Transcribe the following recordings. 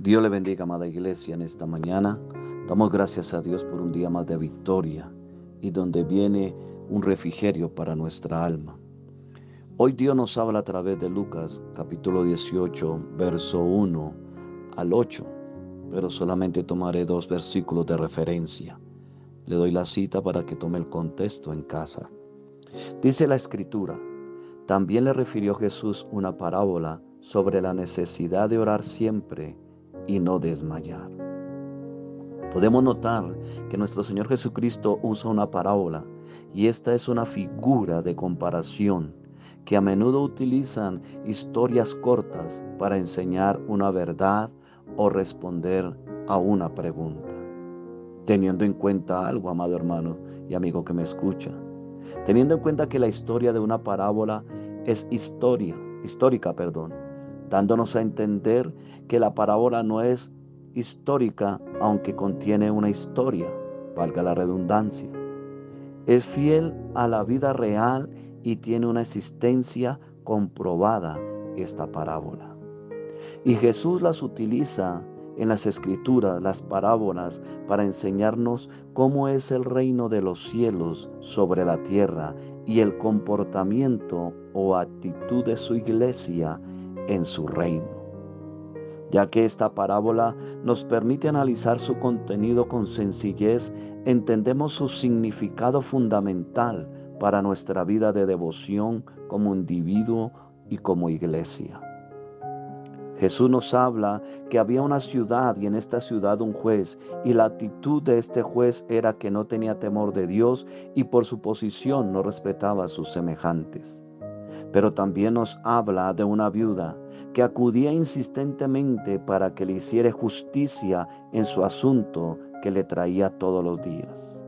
Dios le bendiga, amada iglesia, en esta mañana. Damos gracias a Dios por un día más de victoria y donde viene un refrigerio para nuestra alma. Hoy Dios nos habla a través de Lucas capítulo 18, verso 1 al 8, pero solamente tomaré dos versículos de referencia. Le doy la cita para que tome el contexto en casa. Dice la escritura, también le refirió Jesús una parábola sobre la necesidad de orar siempre y no desmayar. Podemos notar que nuestro Señor Jesucristo usa una parábola y esta es una figura de comparación que a menudo utilizan historias cortas para enseñar una verdad o responder a una pregunta. Teniendo en cuenta algo, amado hermano y amigo que me escucha, teniendo en cuenta que la historia de una parábola es historia, histórica, perdón, dándonos a entender que la parábola no es histórica, aunque contiene una historia, valga la redundancia. Es fiel a la vida real y tiene una existencia comprobada esta parábola. Y Jesús las utiliza en las escrituras, las parábolas, para enseñarnos cómo es el reino de los cielos sobre la tierra y el comportamiento o actitud de su iglesia en su reino ya que esta parábola nos permite analizar su contenido con sencillez, entendemos su significado fundamental para nuestra vida de devoción como individuo y como iglesia. Jesús nos habla que había una ciudad y en esta ciudad un juez y la actitud de este juez era que no tenía temor de Dios y por su posición no respetaba a sus semejantes. Pero también nos habla de una viuda que acudía insistentemente para que le hiciera justicia en su asunto que le traía todos los días.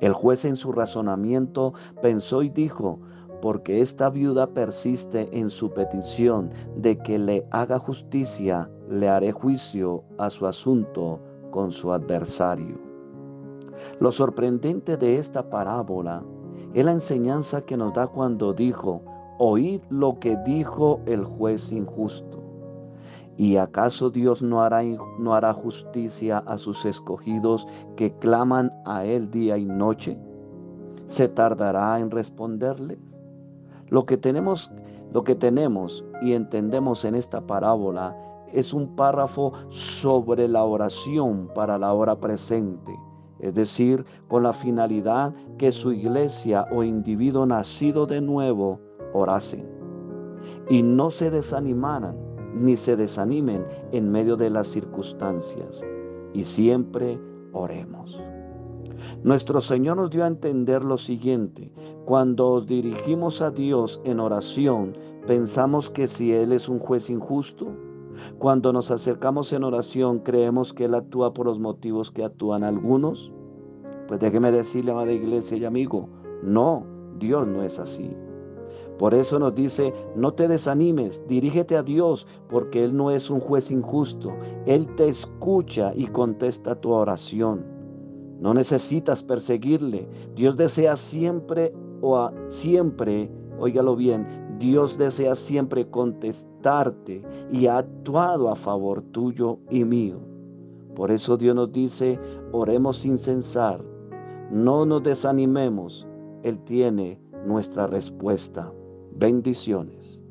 El juez en su razonamiento pensó y dijo, porque esta viuda persiste en su petición de que le haga justicia, le haré juicio a su asunto con su adversario. Lo sorprendente de esta parábola es la enseñanza que nos da cuando dijo, oíd lo que dijo el juez injusto. ¿Y acaso Dios no hará, no hará justicia a sus escogidos que claman a Él día y noche? ¿Se tardará en responderles? Lo que tenemos, lo que tenemos y entendemos en esta parábola es un párrafo sobre la oración para la hora presente, es decir, con la finalidad que su iglesia o individuo nacido de nuevo orasen y no se desanimaran ni se desanimen en medio de las circunstancias y siempre oremos. Nuestro Señor nos dio a entender lo siguiente, cuando dirigimos a Dios en oración, pensamos que si Él es un juez injusto, cuando nos acercamos en oración, creemos que Él actúa por los motivos que actúan algunos. Pues déjeme decirle, amada iglesia y amigo, no, Dios no es así. Por eso nos dice, no te desanimes, dirígete a Dios, porque Él no es un juez injusto. Él te escucha y contesta tu oración. No necesitas perseguirle. Dios desea siempre o siempre, óigalo bien, Dios desea siempre contestarte y ha actuado a favor tuyo y mío. Por eso Dios nos dice, oremos sin censar, no nos desanimemos, Él tiene nuestra respuesta. Bendiciones.